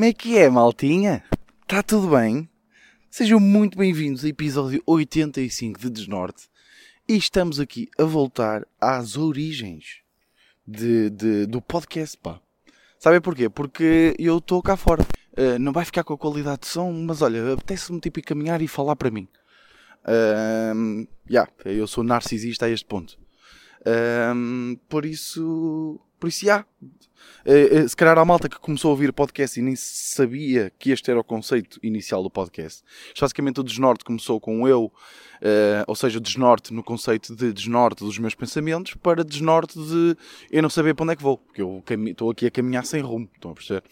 Como é que é, maltinha? Está tudo bem? Sejam muito bem-vindos ao episódio 85 de Desnorte. E estamos aqui a voltar às origens de, de- do podcast, pá. Sabem porquê? Porque eu estou cá fora. Uh, não vai ficar com a qualidade de som, mas olha, apetece-me tipo ir caminhar e falar para mim. Um, yeah, eu sou narcisista a este ponto. Um, por isso, por isso, já. Se calhar há malta que começou a ouvir podcast e nem sabia que este era o conceito inicial do podcast. Basicamente o desnorte começou com eu, eh, ou seja, desnorte no conceito de desnorte dos meus pensamentos para desnorte de eu não saber para onde é que vou, porque eu estou aqui a caminhar sem rumo, estão a perceber?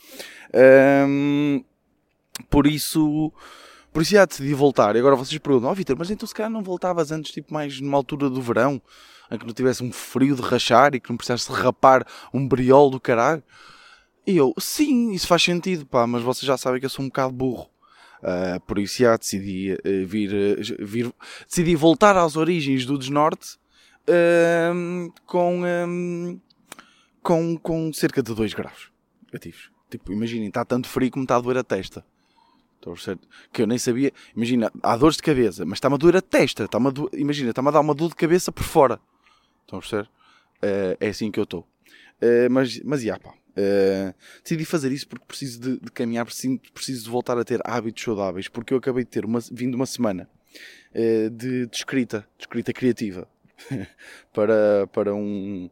Por isso, por isso já decidi voltar. E agora vocês perguntam, ó Vitor, mas então se calhar não voltavas antes, tipo mais numa altura do verão, em que não tivesse um frio de rachar e que não precisasse rapar um briol do caralho? E eu, sim, isso faz sentido, pá, mas vocês já sabem que eu sou um bocado burro. Ah, por isso já decidi eh, vir, eh, vir, decidi voltar às origens do Desnorte com, ahm, com, com cerca de 2 graus negativos. Tipo, imaginem, está tanto frio me está a doer a testa. Que eu nem sabia. Imagina, há dores de cabeça, mas está-me a doer a testa. Está-me a do- Imagina, está-me a dar uma dor de cabeça por fora. Estão a perceber? Eh, é assim que eu estou. Eh, mas, mas, já, pá. Eh, decidi fazer isso porque preciso de, de caminhar, preciso, preciso de voltar a ter hábitos saudáveis. Porque eu acabei de ter uma, vindo uma semana de, de escrita, de escrita criativa. para, para um.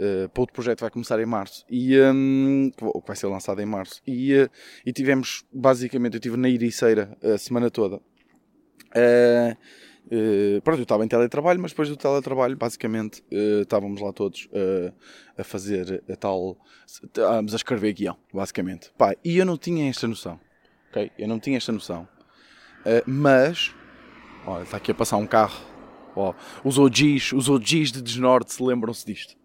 Eh, para outro projeto que vai começar em março e hum, que vai- ser lançado em março e, eh, e tivemos basicamente eu estive na Ericeira a semana toda Eh, eh, pronto, eu estava em teletrabalho, mas depois do teletrabalho, basicamente, eh, estávamos lá todos eh, a fazer a tal. Estávamos a escrever guião, basicamente. Pá, e eu não tinha esta noção, ok? Eu não tinha esta noção. Mas, olha, está aqui a passar um carro. Ó, os OGs, os OGs de Desnorte se lembram-se disto.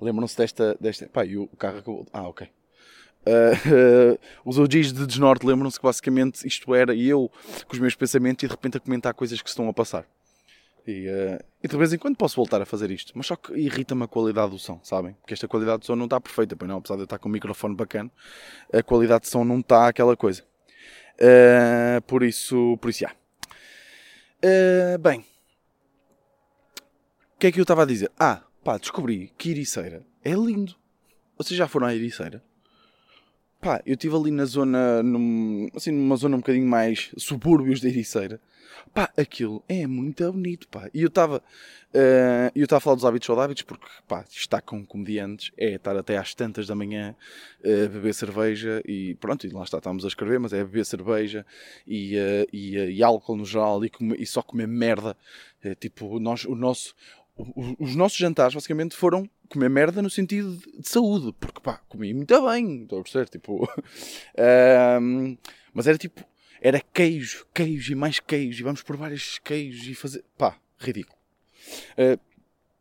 Lembram-se desta, desta. Pá, e o carro acabou. Ah, ok. Uh, uh, os OGs de Desnorte lembram-se que basicamente isto era eu com os meus pensamentos e de repente a comentar coisas que se estão a passar. E, uh, e de vez em quando posso voltar a fazer isto, mas só que irrita-me a qualidade do som, sabem? Porque esta qualidade de som não está perfeita, pois não, apesar de eu estar com um microfone bacana, a qualidade de som não está aquela coisa. Uh, por isso, por isso, já. Uh, bem, o que é que eu estava a dizer? Ah, pá, descobri que Ericeira é lindo. Vocês já foram à Ericeira? Pá, eu estive ali na zona, num, assim, numa zona um bocadinho mais subúrbios de Ericeira. Pá, aquilo é muito bonito, pá. E eu estava, eh, eu estava a falar dos hábitos saudáveis porque, pá, estar com comediantes é estar até às tantas da manhã eh, a beber cerveja e pronto, e lá está, estávamos a escrever, mas é beber cerveja e, eh, e, e álcool no geral e, comer- e só comer merda. Eh, tipo, nós, o nosso, os nossos jantares basicamente foram comer merda no sentido de, de saúde, porque pá, comi muito bem, estou a perceber, tipo. ahm, mas era tipo, era queijo, queijo e mais queijo, e vamos por vários queijos e fazer. pá, ridículo. Eh,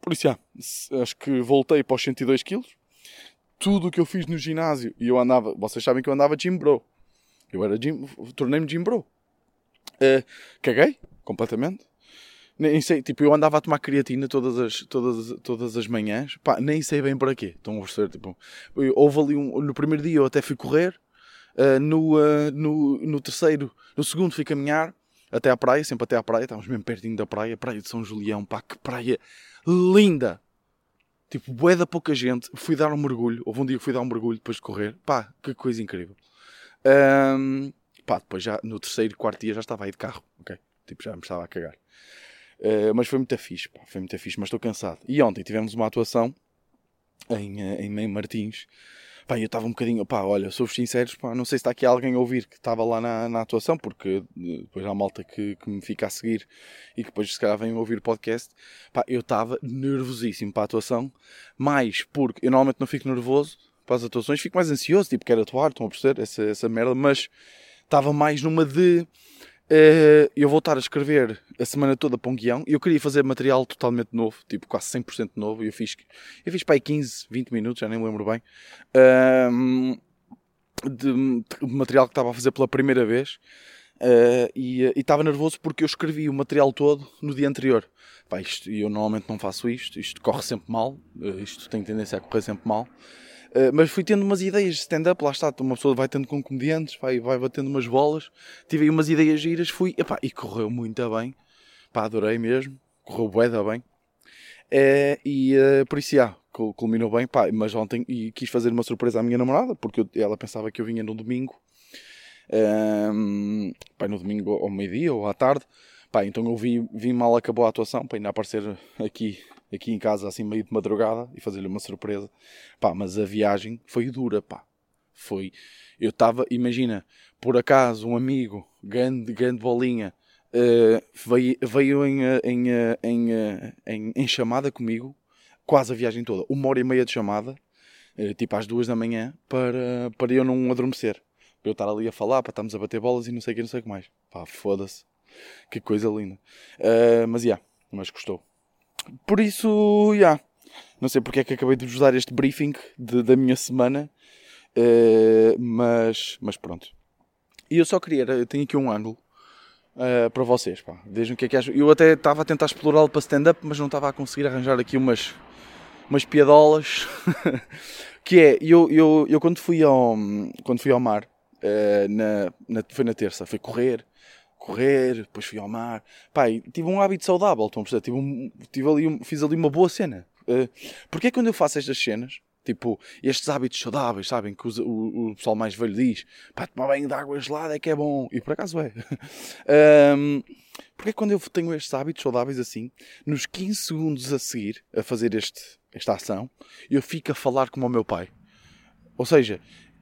por isso, já, acho que voltei para os 102 quilos. Tudo o que eu fiz no ginásio, e eu andava, vocês sabem que eu andava gym bro. Eu era gym, tornei-me gym bro. Eh, caguei, completamente. Nem sei, tipo, eu andava a tomar creatina todas as, todas, todas as manhãs, pá, nem sei bem para quê. Estão a perceber, tipo, houve ali um, no primeiro dia eu até fui correr, ah, no, ah, no, no terceiro, no segundo fui caminhar até à praia, sempre até à praia, estávamos mesmo pertinho da praia, praia de São Julião, pá, que praia linda! Tipo, bué da pouca gente, fui dar um mergulho, houve um dia que fui dar um mergulho depois de correr, pá, que coisa incrível. Ahm, pá, depois já no terceiro, quarto dia já estava aí de carro, ok? Tipo, já me estava a cagar. Uh, mas foi muito fixe, pá, foi muito fixe, mas estou cansado. E ontem tivemos uma atuação em, eh, em Meio Martins. Pá, eu estava um bocadinho, pá, olha, sou-vos sinceros, pá, não sei se está aqui alguém a ouvir que estava lá na, na atuação, porque eh, depois há malta que, que me fica a seguir e que depois se calhar vem ouvir o podcast. Pá, eu estava nervosíssimo para a atuação, mais porque eu normalmente não fico nervoso para as atuações, fico mais ansioso, tipo, quero atuar, estão a perceber essa, essa merda, mas estava mais numa de eh, eu vou estar a escrever a semana toda para um guião e eu queria fazer material totalmente novo, tipo quase 100% novo. E eu fiz, eu fiz para aí 15, 20 minutos, já nem me lembro bem, ahm, de, de material que estava a fazer pela primeira vez. eh, e e estava nervoso porque eu escrevi o material todo no dia anterior. E eu normalmente não faço isto, isto corre sempre mal, eh, isto tem tendência a correr sempre mal. Uh, mas fui tendo umas ideias de stand-up, lá está, uma pessoa vai tendo com comediantes, vai, vai batendo umas bolas, tive aí umas ideias giras, fui, epá, e correu muito bem, pá, adorei mesmo, correu bué bem, uh, e uh, por isso, já, culminou bem, pá, mas ontem e quis fazer uma surpresa à minha namorada, porque eu, ela pensava que eu vinha no domingo, um, pá, no domingo ao meio-dia ou à tarde, pá, então eu vi, vi mal acabou a atuação, para ainda aparecer aqui aqui em casa assim meio de madrugada e fazer-lhe uma surpresa. Pá, mas a viagem foi dura, pá. Foi. Eu estava, imagina, por acaso um amigo, grande, grande bolinha, uh, veio, veio em, eh, em, eh, em, em, em, chamada comigo, quase a viagem toda, uma hora e meia de chamada, uh, tipo às duas da manhã, para, para eu não adormecer. Para eu estar ali a falar, para estarmos a bater bolas e não sei o que, não sei o que mais. Pá, foda-se. Que coisa linda. Uh, mas, já, yeah, mas gostou. Por isso, já. Yeah. Não sei porque é que acabei de vos dar este briefing de, da minha semana. Uh, mas, mas pronto. E eu só queria, eu tenho aqui um ângulo uh, para vocês. Pá. Vejam o que é que acham. Eu até estava a tentar explorá-lo para stand-up, mas não estava a conseguir arranjar aqui umas, umas piadolas. que é, eu, eu, eu quando, fui ao, quando fui ao mar, uh, na, na, foi na terça, foi correr correr, depois fui ao mar. Pai, tive um hábito saudável, estão a perceber? Tive, um, tive ali, fiz ali uma boa cena. Uh, porque é quando eu faço estas cenas, tipo, estes hábitos saudáveis, sabem? Que o, o, o pessoal mais velho diz, pá, tomar banho de água gelada é que é bom. E por acaso é. um, porque é quando eu tenho estes hábitos saudáveis assim, nos 15 segundos a seguir, a fazer este, esta ação, eu fico a falar como o meu pai. Ou seja,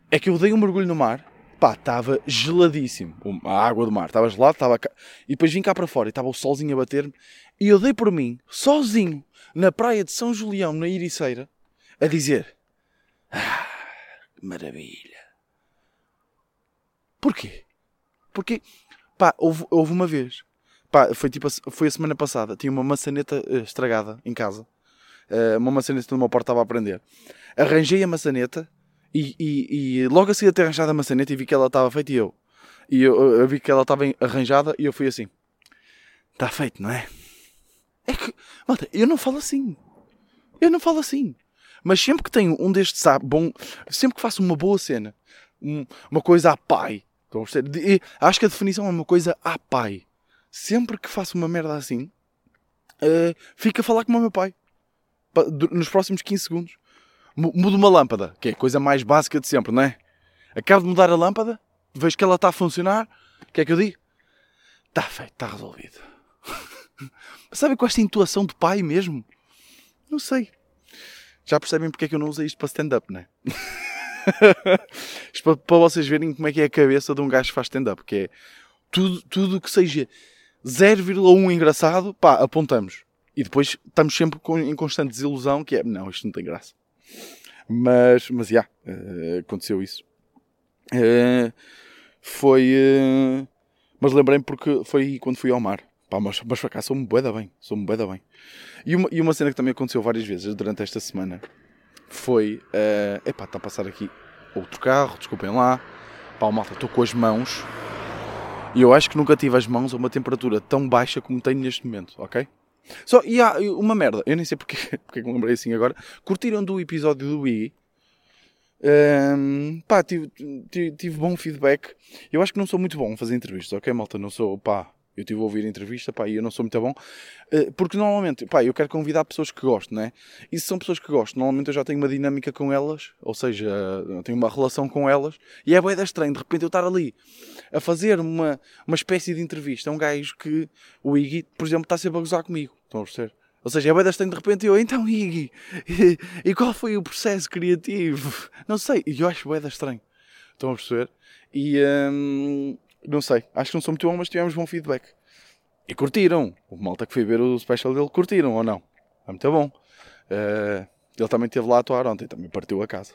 é que eu dei um mergulho no mar pá, estava geladíssimo. A água do mar estava gelada, estava. E depois vim cá para fora e estava o solzinho a bater-me. E eu dei por mim, sozinho, na praia de São Julião, na Iriceira, a dizer: Ah, maravilha. Porquê? Porque, pá, houve, houve uma vez, pá, foi tipo, foi a semana passada, tinha uma maçaneta uh, estragada em casa. Uh, uma maçaneta do meu porta estava a aprender. Arranjei a maçaneta e, e, e logo assim a ter arranjado a maçaneta e vi que ela estava feita e eu. E eu, eu vi que ela estava arranjada e eu fui assim. Está feito, não é? É que, malta, eu não falo assim. Eu não falo assim. Mas sempre que tenho um destes, sabe, bom, sempre que faço uma boa cena, um, uma coisa a pai, acho que a definição é uma coisa a pai. Sempre que faço uma merda assim, uh, a falar como o meu pai. Nos próximos 15 segundos mudo uma lâmpada, que é a coisa mais básica de sempre, não é? Acabo de mudar a lâmpada, vejo que ela está a funcionar, o que é que eu digo? Está feito, está resolvido. Sabe com esta intuação de pai mesmo? Não sei. Já percebem porque é que eu não usei isto para stand-up, não é? isto para, para, vocês verem como é que é a cabeça de um gajo que faz stand-up, que é tudo, tudo que seja 0,1 engraçado, pá, apontamos. E depois estamos sempre com, em constante desilusão, que é, não, isto não tem graça. Mas, mas, já, yeah, aconteceu isso. Uh, foi... Uh, mas lembrei-me porque foi quando fui ao mar. Pá, mas, mas para cá sou-me bué da bem. Sou-me bué da bem. E uma, e uma cena que também aconteceu várias vezes durante esta semana foi... Uh, epá, está a passar aqui outro carro, desculpem lá. Pá, malta, estou com as mãos. E eu acho que nunca tive as mãos a uma temperatura tão baixa como tenho neste momento, ok? Só, e há uma merda, eu nem sei porque, porque me lembrei assim agora. Curtiram do episódio do Wii? Um, pá, tive, tive, tive, bom feedback. Eu acho que não sou muito bom a fazer entrevistas, ok, malta? Não sou, pá, eu tive a ouvir a entrevista, pá, e eu não sou muito bom. Uh, porque normalmente, pá, eu quero convidar pessoas que gosto, né? E se são pessoas que gosto, normalmente eu já tenho uma dinâmica com elas, ou seja, tenho uma relação com elas, e é bué da estranho, de repente eu estar ali a fazer uma, uma espécie de entrevista a um gajo que o Iggy, por exemplo, está sempre a gozar comigo. Estão a perceber? Ou seja, é bem estranho de repente eu, então Iggy, e, e, qual foi o processo criativo? Não sei, e eu acho bem estranho. Estão a perceber? E hum, não sei, acho que não sou muito bom, mas tivemos bom feedback. E curtiram. O malta que foi ver o special dele curtiram ou não? É muito bom. Uh, ele também esteve lá a atuar ontem, também partiu a casa.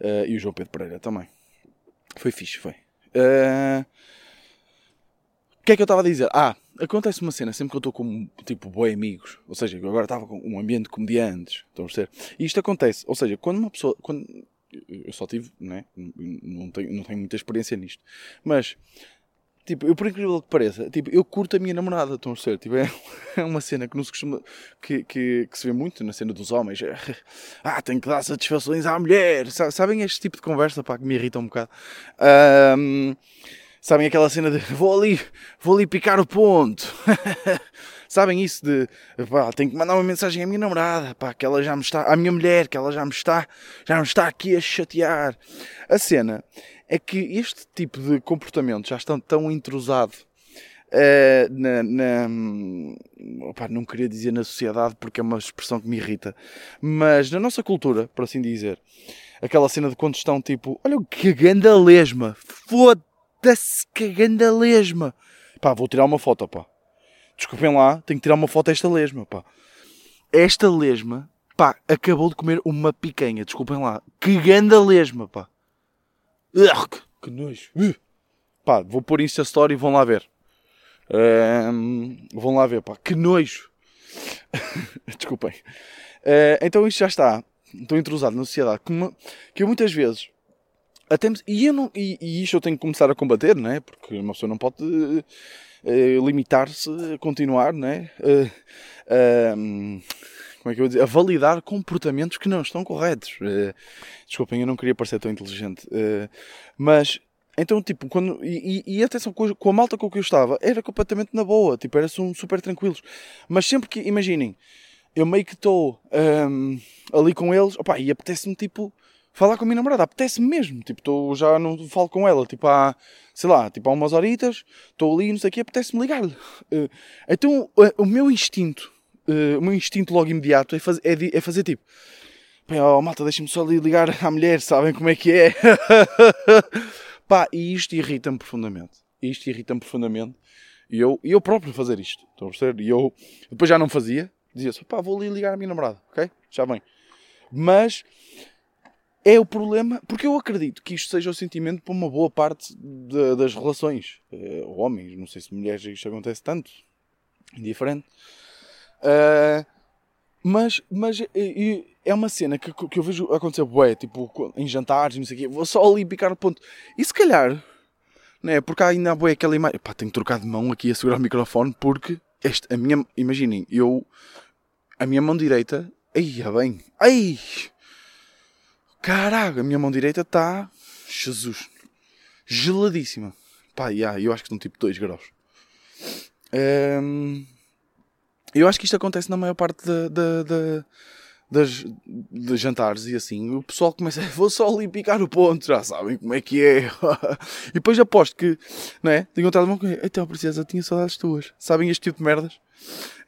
Uh, e o João Pedro Pereira também. Foi fixe, foi. Uh, o que é que eu estava a dizer? Ah, acontece uma cena sempre que eu estou com, tipo, boi amigos. Ou seja, eu agora estava com um ambiente de comediantes. Estão a perceber? E isto acontece. Ou seja, quando uma pessoa... Quando, eu só tive, né? não, tenho, não tenho muita experiência nisto. Mas Tipo, eu por incrível que pareça, tipo, eu curto a minha namorada, estão a ser, tipo, é uma cena que não se costuma, que, que, que se vê muito na cena dos homens. Ah, tenho que dar satisfações à mulher. Sabem este tipo de conversa, pá, que me irrita um bocado. Um, sabem aquela cena de vou ali, vou ali picar o ponto. Sabem isso de, pá, tenho que mandar uma mensagem à minha namorada, pá, que ela já me está, à minha mulher, que ela já me está, já me está aqui a chatear. A cena é que este tipo de comportamento já está tão intrusado uh, na, na opa, não queria dizer na sociedade porque é uma expressão que me irrita, mas na nossa cultura, por assim dizer, aquela cena de quando estão tipo, olha que ganda lesma, foda-se que ganda lesma, pá, vou tirar uma foto, pá. Desculpem lá, tenho que tirar uma foto desta lesma, pá. Esta lesma, pá, acabou de comer uma picanha, desculpem lá. Que ganda lesma, pá. Ugh, que nojo. Uh. Pá, vou pôr Insta Story e vão lá ver. Um, vão lá ver, pá. Que nojo. Desculpem. Uh, então isto já está. Estou intrusado na sociedade. Que, uma, que eu muitas vezes até e, não, e, e isto eu tenho que começar a combater, não é? Porque uma pessoa não pode uh, limitar-se a continuar, não é? Uh, como é que eu vou dizer? A validar comportamentos que não estão corretos. desculpem, eu não queria parecer tão inteligente. mas, então, tipo, quando. E, e, e atenção, com, a malta com que eu estava, era completamente na boa, tipo, era super tranquilos. Mas sempre que, imaginem, eu meio que estou um, ali com eles, opa, e apetece-me, tipo falar com a minha namorada, apetece-me mesmo. Tipo, tô, já não falo com ela, tipo, há, sei lá, tipo, há umas horitas, estou ali, não sei o quê, apetece-me ligar-lhe. Uh, então, uh, o meu instinto, uh, o meu instinto logo imediato é, faz, é, é fazer tipo, oh, malta, deixa-me só ali ligar à mulher, sabem como é que é? Pá, e isto irrita-me profundamente. Isto irrita-me profundamente. E eu, eu próprio fazer isto, estão a perceber? E eu depois já não fazia, dizia só, pá, vou ali ligar à minha namorada, ok? Já bem. Mas é o problema, porque eu acredito que isto seja o sentimento para uma boa parte de, das relações. Uh, homens, não sei se mulheres isto acontece tanto, indiferente. Uh, mas mas uh, é uma cena que, que eu vejo acontecer, bué, tipo, em jantares, não sei o quê, vou só ali picar o ponto. E se calhar, né, porque há ainda bué aquela imagem, pá, tenho que trocar de mão aqui a segurar o microfone, porque este, a minha, imaginem, eu, a minha mão direita, ai, bem, ai, Caraca, a minha mão direita está. Jesus. Geladíssima. Pá, yeah, eu acho que estão tipo 2 graus. Um, eu acho que isto acontece na maior parte de, de, de, das, de jantares e assim. O pessoal começa a. Vou só ali picar o ponto, já sabem como é que é. e depois aposto que. Não é? Tenho um telemão com. Então, princesa, tinha saudades tuas. Sabem este tipo de merdas?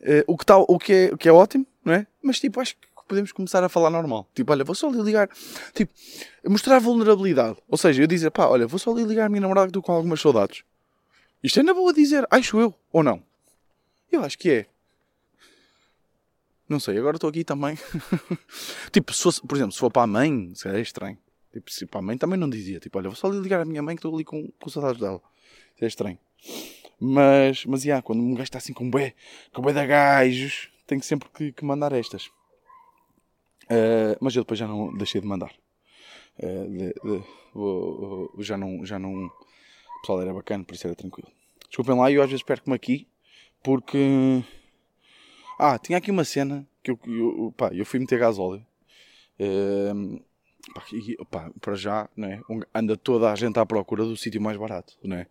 Uh, o, que tá, o, que é, o que é ótimo, não é? Mas tipo, acho que podemos começar a falar normal. Tipo, olha, vou só lhe ligar. Tipo, mostrar vulnerabilidade. Ou seja, eu dizer, pá, olha, vou só lhe ligar a minha namorada que estou com algumas saudades. Isto é na boa dizer, acho eu, ou não? Eu acho que é. Não sei, agora estou aqui também. tipo, se fosse, por exemplo, se for para a mãe, se é estranho. Tipo, se para a mãe também não dizia. Tipo, olha, vou só ligar a minha mãe que estou ali com, com saudades dela. Isso é estranho. Mas, mas, yeah, quando um gajo está assim com bué, com bué de gajos, tenho sempre que, que mandar estas. Uh, mas eu depois já não deixei de mandar. Uh, de, de, vou, vou, já não. Já não o pessoal era bacana, por isso era tranquilo. Desculpem lá, eu às vezes perco-me aqui porque. Ah, tinha aqui uma cena que eu, eu, pá, eu fui meter gasóleo. Uh, pá, e, pá, para já, né, anda toda a gente à procura do sítio mais barato, né?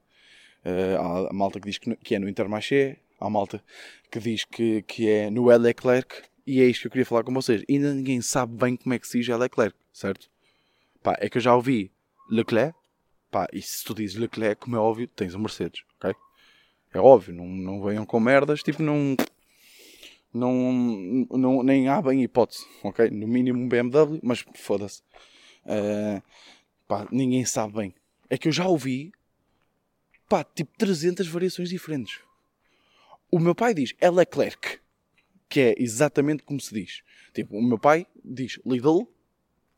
Uh, há a malta que diz que, que é no Intermarché, há a malta que diz que, que é no Leclerc e é isto que eu queria falar com vocês. Ainda ninguém sabe bem como é que se diz Leclerc, certo? Pá, é que eu já ouvi Leclerc. Pá, e se tu dizes Leclerc, como é óbvio, tens um Mercedes, ok? É óbvio, não, não venham com merdas, tipo, não, não, não. Nem há bem hipótese, ok? No mínimo um BMW, mas foda-se. Uh, pá, ninguém sabe bem. É que eu já ouvi, pá, tipo 300 variações diferentes. O meu pai diz é Leclerc que é exatamente como se diz. Tipo, o meu pai diz Lidl,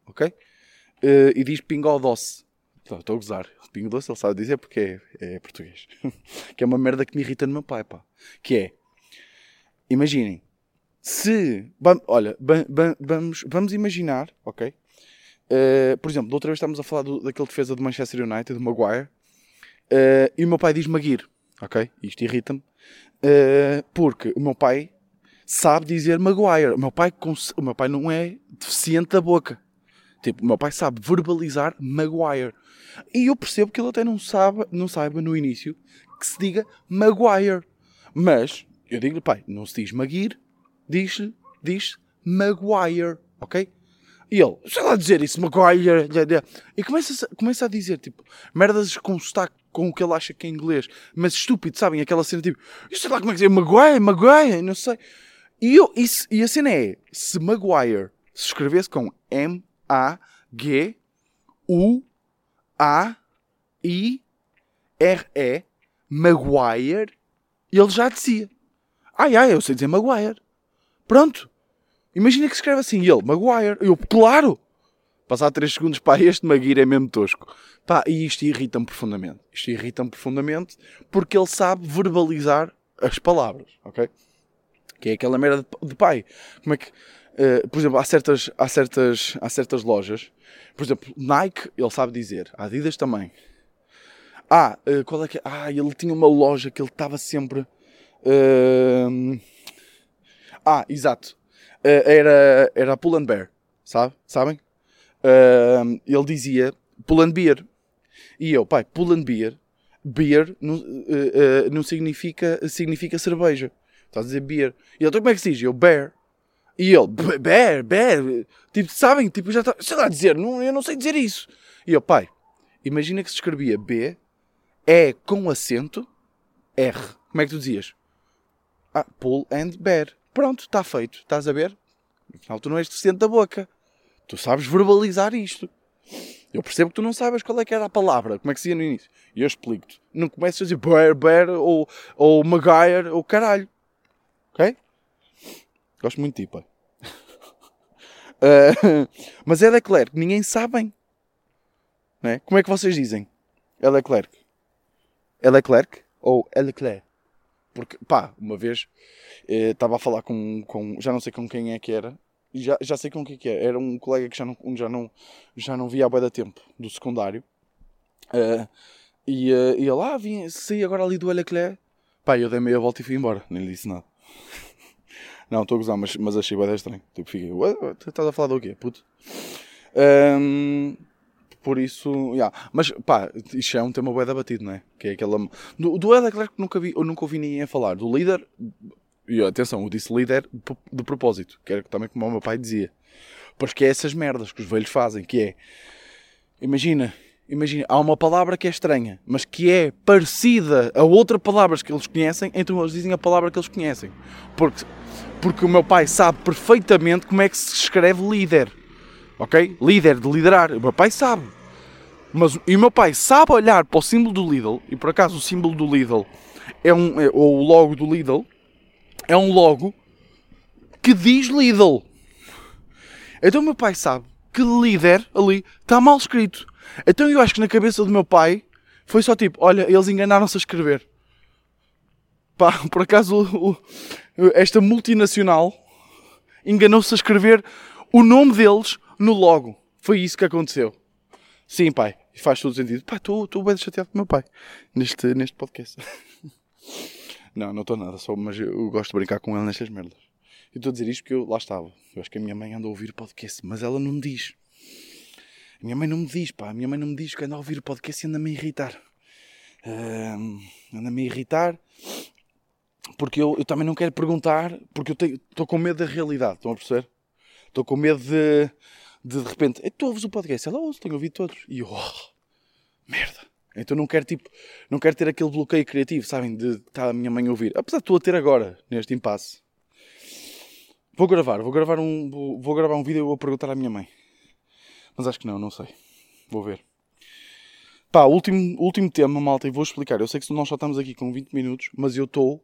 ok? Uh, e diz Pingo Doce. Estou a gozar. Pingo Doce ele sabe dizer porque é, é português. que é uma merda que me irrita no meu pai, pá. Que é, imaginem, se, olha, vamos, vamos imaginar, ok? Uh, por exemplo, da outra vez estávamos a falar do, daquele defesa do Manchester United, do Maguire, Uh, e o meu pai diz Maguire, ok? Isto irrita-me. Uh, porque o meu pai sabe dizer Maguire. O meu pai, o meu pai não é deficiente da boca. Tipo, o meu pai sabe verbalizar Maguire. E eu percebo que ele até não sabe, não saiba no início que se diga Maguire. Mas eu digo-lhe, pai, não se diz Maguire, diz-lhe, diz Maguire, ok? E ele, sei lá dizer isso, Maguire. E começa, começa a dizer, tipo, merdas com sotaque com o que ele acha que é inglês, mas estúpido, sabem? Aquela cena tipo, eu sei lá como é que dizer Maguire, Maguire, não sei. E, eu, isso, e a cena é, se Maguire se escrevesse com M-A-G-U-A-I-R-E, Maguire, ele já dizia. Ai, ai, eu sei dizer Maguire. Pronto. Imagina que escreve assim, ele, Maguire. Eu, claro! Passar 3 segundos, pá, este Maguire é mesmo tosco. Pá, e isto irrita-me profundamente. Isto irrita-me profundamente porque ele sabe verbalizar as palavras, ok? Que é aquela merda de pai. Como é que, uh, por exemplo, há certas, há, certas, há certas lojas, por exemplo, Nike, ele sabe dizer, Adidas também. Ah, uh, qual é que é? Ah, ele tinha uma loja que ele estava sempre. Uh, ah, exato. era, era a Pull and Bear, sabe? Sabem? uh, ele dizia pull and beer. E eu, pai, pull and beer, beer não, não significa, significa cerveja. Estás a dizer beer. E ele, então como é que se diz? Eu, bear. E ele, bear, bear. Tipo, sabem? Tipo, já está, sei lá dizer, não, eu não sei dizer isso. E eu, pai, imagina que se escrevia B, E com acento, R. Como é que tu dizias? Ah, pull and bear. Pronto, está feito. Estás a ver? Afinal, tu não és deficiente da boca. Tu sabes verbalizar isto. Eu percebo que tu não sabes qual é que era a palavra, como é que se ia no início. E eu explico-te. Não começas a dizer bear, bear, ou, ou Maguire, ou caralho. Ok? Gosto muito de ti, pai. uh, mas é Leclerc, ninguém sabe Né? Como é que vocês dizem? É Leclerc. É Leclerc ou é Leclerc? Porque, pá, uma vez eh, estava a falar com, com. Já não sei com quem é que era já, já sei com o que, é que é. Era um colega que já não, já não, já não via há da tempo, do secundário. Uh, e, uh, ele, ah, vim, saí agora ali do Leclerc. Pá, eu dei meia volta e fui embora, nem lhe disse nada. não, estou a gozar, mas, mas achei bem estranho. Tipo, fiquei, estás a falar do quê, puto? Um, por isso, yeah. mas pá, isto é um tema bué batido, não é? Que é aquela. Do, do Leclerc nunca vi, eu nunca ouvi ninguém a falar. Do líder, e atenção, eu disse líder de propósito, que era também como o meu pai dizia. Porque é essas merdas que os velhos fazem, que é. Imagina, imagina, há uma palavra que é estranha, mas que é parecida a outra palavra que eles conhecem, então eles dizem a palavra que eles conhecem. Porque, porque o meu pai sabe perfeitamente como é que se escreve líder. Ok? Líder, de liderar. O meu pai sabe. Mas, e o meu pai sabe olhar para o símbolo do Lidl, e por acaso o símbolo do Lidl é um, é, ou o logo do Lidl, é um logo que diz Lidl. Então o meu pai sabe que líder ali está mal escrito. Então eu acho que na cabeça do meu pai foi só tipo: olha, eles enganaram-se a escrever. Pá, por acaso o, o, esta multinacional enganou-se a escrever o nome deles no logo. Foi isso que aconteceu. Sim, pai, faz todo sentido. Pá, estou bem chateado com o meu pai neste, neste podcast. Não, não estou nada, só, mas eu gosto de brincar com ele nestas merdas. E estou a dizer isto porque eu lá estava. Eu acho que a minha mãe anda a ouvir o podcast, mas ela não me diz. A minha mãe não me diz, pá. A minha mãe não me diz que anda a ouvir o podcast e anda-me a irritar. Uh, anda-me a irritar porque eu, eu também não quero perguntar, porque eu estou com medo da realidade. Estão a perceber? Estou com medo de de, de repente, tu ouves o podcast? Ela ouve, tenho ouvido todos. E eu, oh, merda. Então não quero, tipo, não quero ter aquele bloqueio criativo, sabem? De estar a minha mãe a ouvir. Apesar de estou a ter agora, neste impasse. Vou gravar, vou gravar um, vou, vou gravar um vídeo e vou perguntar à minha mãe. Mas acho que não, não sei. Vou ver. Pá, último, último tema, malta, e vou explicar. Eu sei que nós só estamos aqui com 20 minutos, mas eu estou.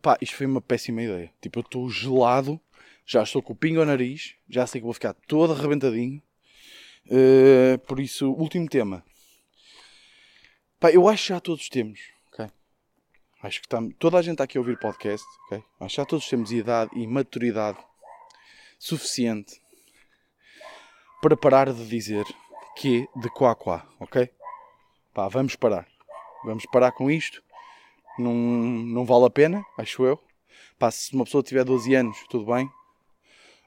Pá, isto foi uma péssima ideia. Tipo, eu estou gelado, já estou com o pingo ao nariz, já sei que vou ficar todo arrebentadinho. Uh, por isso, último tema. Pá, eu acho que já todos temos, ok? Acho que tam... toda a gente está aqui a ouvir podcast, ok? Acho que já todos temos idade e maturidade suficiente para parar de dizer que de quá quá, ok? Pá, vamos parar. vamos parar com isto. Não, não vale a pena, acho eu. Pá, se uma pessoa tiver 12 anos, tudo bem.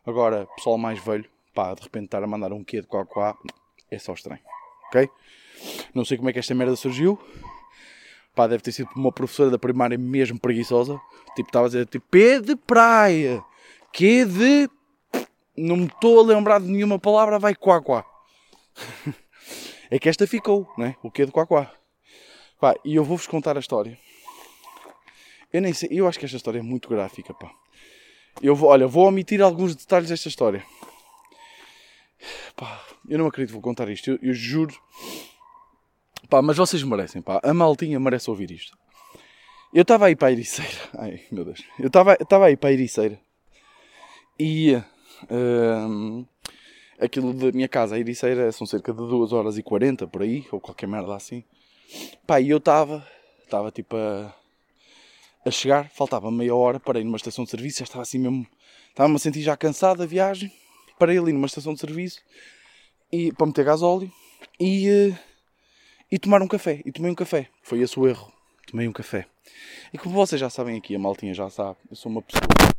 Agora, pessoal mais velho, pá, de repente estar a mandar um quê de quá quá, é só estranho. Ok? Não sei como é que esta merda surgiu. Pá, deve ter sido uma professora da primária mesmo preguiçosa. Tipo, estava a dizer, tipo, P de praia. Que de... Não me estou a lembrar de nenhuma palavra, vai quá quá. é que esta ficou, né? O que de quá quá. Pá, e eu vou-vos contar a história. Eu nem sei, eu acho que esta história é muito gráfica, pá. Eu vou, olha, vou omitir alguns detalhes desta história. Pá, eu não acredito que vou contar isto, eu, eu juro. Pá, mas vocês merecem, pá. A maltinha merece ouvir isto. Eu estava aí para a Ericeira. Ai, meu Deus. Eu estava aí para a Ericeira. E aquilo da minha casa, a Ericeira, são cerca de 2 horas e 40 por aí, ou qualquer merda assim. Pá, e eu estava, estava tipo a, a chegar, faltava meia hora, parei numa estação de serviço, já estava assim mesmo, estava-me a sentir já cansado da viagem. Parei ali numa estação de serviço e, para meter gasóleo e, uh, e tomar um café. E tomei um café. Foi esse o erro. Tomei um café. E como vocês já sabem aqui, a maltinha já sabe, eu sou uma pessoa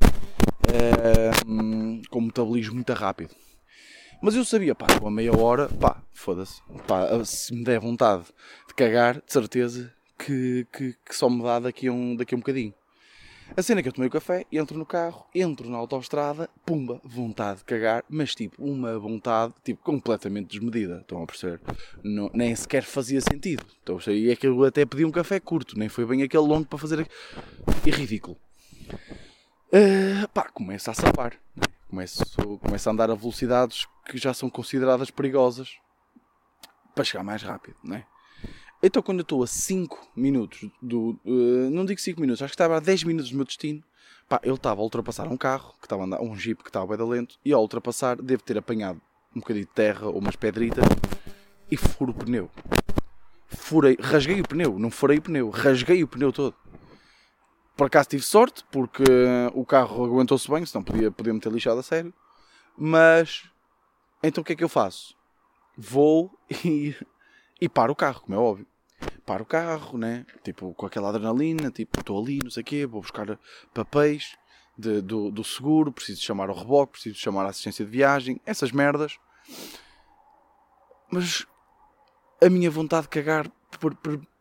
com metabolismo muito rápido. Mas eu sabia, pá, com a meia hora, pá, foda-se. Pá, se me der vontade de cagar, de certeza que, que, que, só me dá daqui a, um, daqui a um bocadinho. A cena é que eu tomei o café, entro no carro, entro na autoestrada, pumba, vontade de cagar, mas tipo, uma vontade tipo, completamente desmedida. Estão a perceber? Não, nem sequer fazia sentido. Então, e é que eu até pedi um café curto, nem foi bem aquele longo para fazer. E ridículo. Uh, pá, começa a sapar. Né? Começo, começo a andar a velocidades que já são consideradas perigosas para chegar mais rápido, não é? Então, quando eu estou a 5 minutos do. Uh, não digo 5 minutos, acho que estava a 10 minutos do meu destino. Pá, ele estava a ultrapassar um carro, que estava a andar, um jeep que estava bem lento, e ao ultrapassar, devo ter apanhado um bocadinho de terra ou umas pedritas e furo o pneu. Furei, rasguei o pneu, não furei o pneu, rasguei o pneu todo. Por acaso tive sorte, porque o carro aguentou-se bem, senão podia, podia me ter lixado a sério. Mas, então o que é que eu faço? Vou e, e paro o carro, como é óbvio paro o carro, né? Tipo, com aquela adrenalina, tipo, estou ali, não sei o quê, vou buscar papéis de, do, do seguro, preciso chamar o reboque, preciso chamar a assistência de viagem, essas merdas. Mas a minha vontade de cagar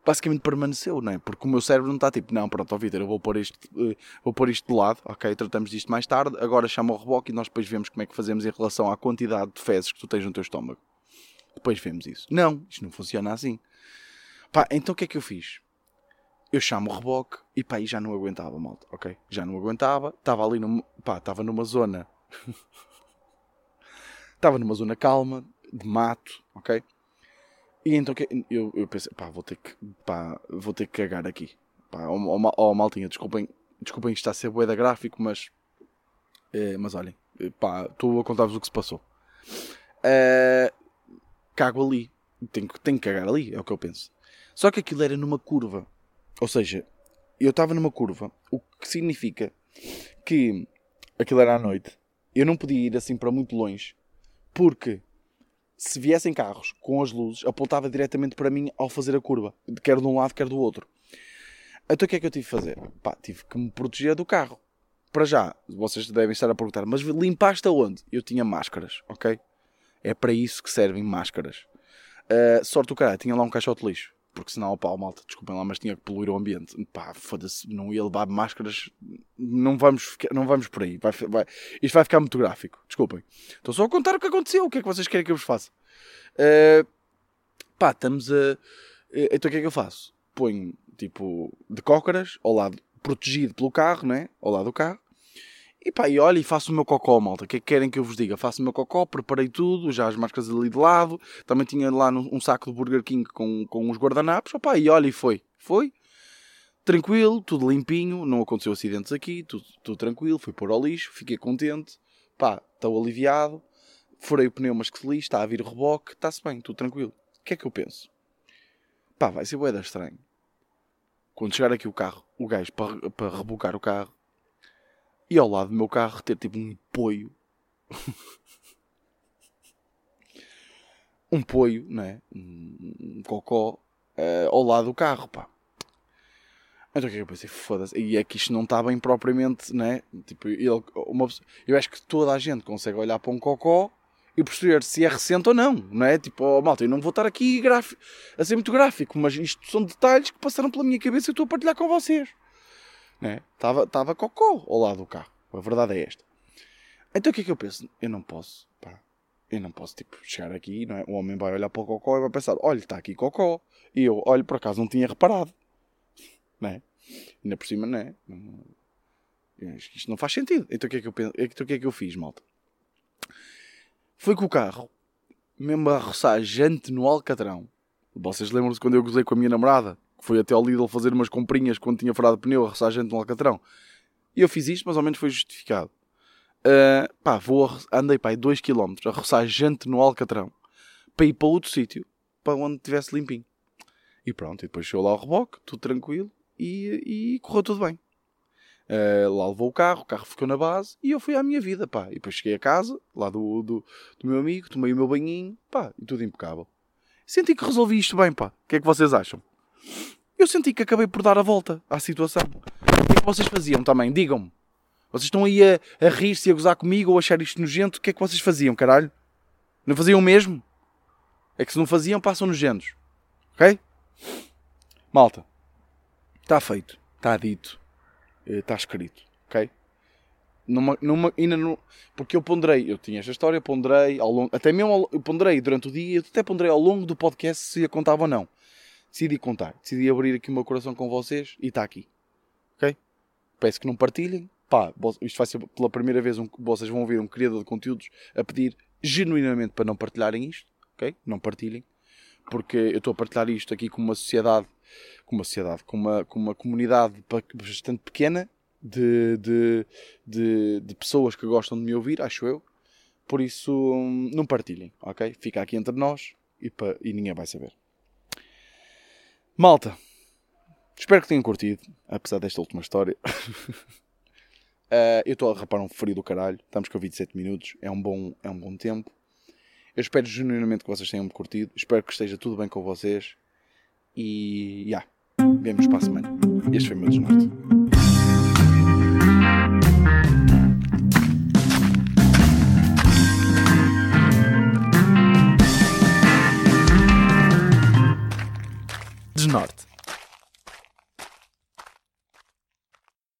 basicamente permaneceu, não é? Porque o meu cérebro não está tipo, não, pronto, ó Vitor, eu vou pôr, isto, eh, vou pôr isto de lado, ok, tratamos disto mais tarde, agora chama o reboque e nós depois vemos como é que fazemos em relação à quantidade de fezes que tu tens no teu estômago. Depois vemos isso. Não, isto não funciona assim. Pá, então o que é que eu fiz? Eu chamo o reboque e pá, aí já não aguentava, malta, ok? Já não aguentava, estava ali numa, pá, estava numa zona, estava numa zona calma, de mato, ok? E então eu, eu pensei, pá, vou ter que, pá, vou ter que cagar aqui. Pá, ó, oh, oh, maltinha, desculpem, desculpem que está a ser boeda gráfico, mas, é, mas olhem, pá, estou a contar-vos o que se passou. Uh, cago ali, tenho, tenho que cagar ali, é o que eu penso. Só que aquilo era numa curva. Ou seja, eu estava numa curva, o que significa que aquilo era à noite. Eu não podia ir assim para muito longe, porque se viessem carros com as luzes, apontava diretamente para mim ao fazer a curva, quer de um lado, quer do outro. Então o que é que eu tive que fazer? Pá, tive que me proteger do carro. Para já, vocês devem estar a perguntar, mas limpaste aonde? Eu tinha máscaras, ok? É para isso que servem máscaras. Uh, sorte do cara, tinha lá um caixote de lixo porque senão, pá, malta, desculpem lá, mas tinha que poluir o ambiente. Pá, foda-se, não ia levar máscaras, não vamos, não vamos por aí. Vai, vai, isto vai ficar muito gráfico, desculpem. Estou só a contar o que aconteceu, o que é que vocês querem que eu vos faça. Uh, pá, estamos a. Uh, então o que é que eu faço? Ponho, tipo, de cócaras, ao lado, protegido pelo carro, né? Ao lado do carro. E pá, e olha, e faço o meu cocó, malta. O que é que querem que eu vos diga? Faço o meu cocó, preparei tudo, já as máscaras ali de lado. Também tinha lá um saco de Burger King com, com os guardanapos. Opá, e olha, e foi. Foi. Tranquilo, tudo limpinho, não aconteceu acidentes aqui, tudo, tudo tranquilo. Fui pôr ao lixo, fiquei contente. Pá, estou aliviado. Furei o pneu, mas que feliz, está a vir reboque, está-se bem, tudo tranquilo. O que é que eu penso? Pá, vai ser boeda estranho. Quando chegar aqui o carro, o gajo para, para rebocar o carro, e ao lado do meu carro ter tipo um poio. um poio, é? Um, um cocó uh, ao lado do carro, pá. Então o que é que eu pensei? Foda-se. E é que isto não está bem propriamente, né? Tipo, ele, uma, eu acho que toda a gente consegue olhar para um cocó e perceber se é recente ou não, não é? Tipo, oh, malta, eu não vou estar aqui a ser muito gráfico, mas isto são detalhes que passaram pela minha cabeça e eu estou a partilhar com vocês. Né? Estava, cocó ao lado do carro. A verdade é esta. Então o que é que eu penso? Eu não posso, pá. Eu não posso, tipo, chegar aqui, não é? O homem vai olhar para o cocó e vai pensar, olha, está aqui cocó. E eu, olha, por acaso não tinha reparado. Não é? Ainda por cima, não é? Isto não faz sentido. Então o que é que eu, penso? Então, o que é que eu fiz, malta? Foi com o carro, mesmo a roçar gente no Alcatrão. Vocês lembram-se quando eu gozei com a minha namorada? Foi até ao Lidl fazer umas comprinhas quando tinha furado pneu a roçar gente no Alcatrão. E eu fiz isto, mais ou menos foi justificado. Uh, pá, vou, andei pá, 2km a roçar gente no Alcatrão para ir para outro sítio, para onde estivesse limpinho. E pronto, e depois chegou lá o reboque, tudo tranquilo e, e correu tudo bem. Uh, lá levou o carro, o carro ficou na base e eu fui à minha vida, pá. E depois cheguei a casa, lá do, do, do meu amigo, tomei o meu banhinho, pá, e tudo impecável. Senti que resolvi isto bem, pá. O que é que vocês acham? Eu senti que acabei por dar a volta à situação. O que é que vocês faziam também? Digam-me. Vocês estão aí a, a rir-se a gozar comigo ou a achar isto nojento? O que é que vocês faziam, caralho? Não faziam o mesmo? É que se não faziam, passam nojentos. Ok? Malta. Está feito. Está dito. Está escrito. Ok? Numa, numa, ainda no, porque eu ponderei, eu tinha esta história, ponderei ao longo, até mesmo ao, eu ponderei durante o dia, até ponderei ao longo do podcast se ia contar ou não. Decidi contar, decidi abrir aqui o meu coração com vocês e está aqui. Ok? Peço que não partilhem. Pá, isto vai ser pela primeira vez um, vocês vão ouvir um criador de conteúdos a pedir genuinamente para não partilharem isto. Ok? Não partilhem. Porque eu estou a partilhar isto aqui com uma sociedade com uma sociedade, com uma, com uma comunidade bastante pequena de, de, de, de pessoas que gostam de me ouvir, acho eu. Por isso, não partilhem, ok? Fica aqui entre nós e, pa, e ninguém vai saber. Malta, espero que tenham curtido, apesar desta última história. uh, eu estou a rapar um frio do caralho. Estamos com 27 minutos, é um bom, é um bom tempo. Eu espero genuinamente que vocês tenham curtido. Espero que esteja tudo bem com vocês. E, já, yeah, vemos para a semana. Este foi o meu desnorte. Norte.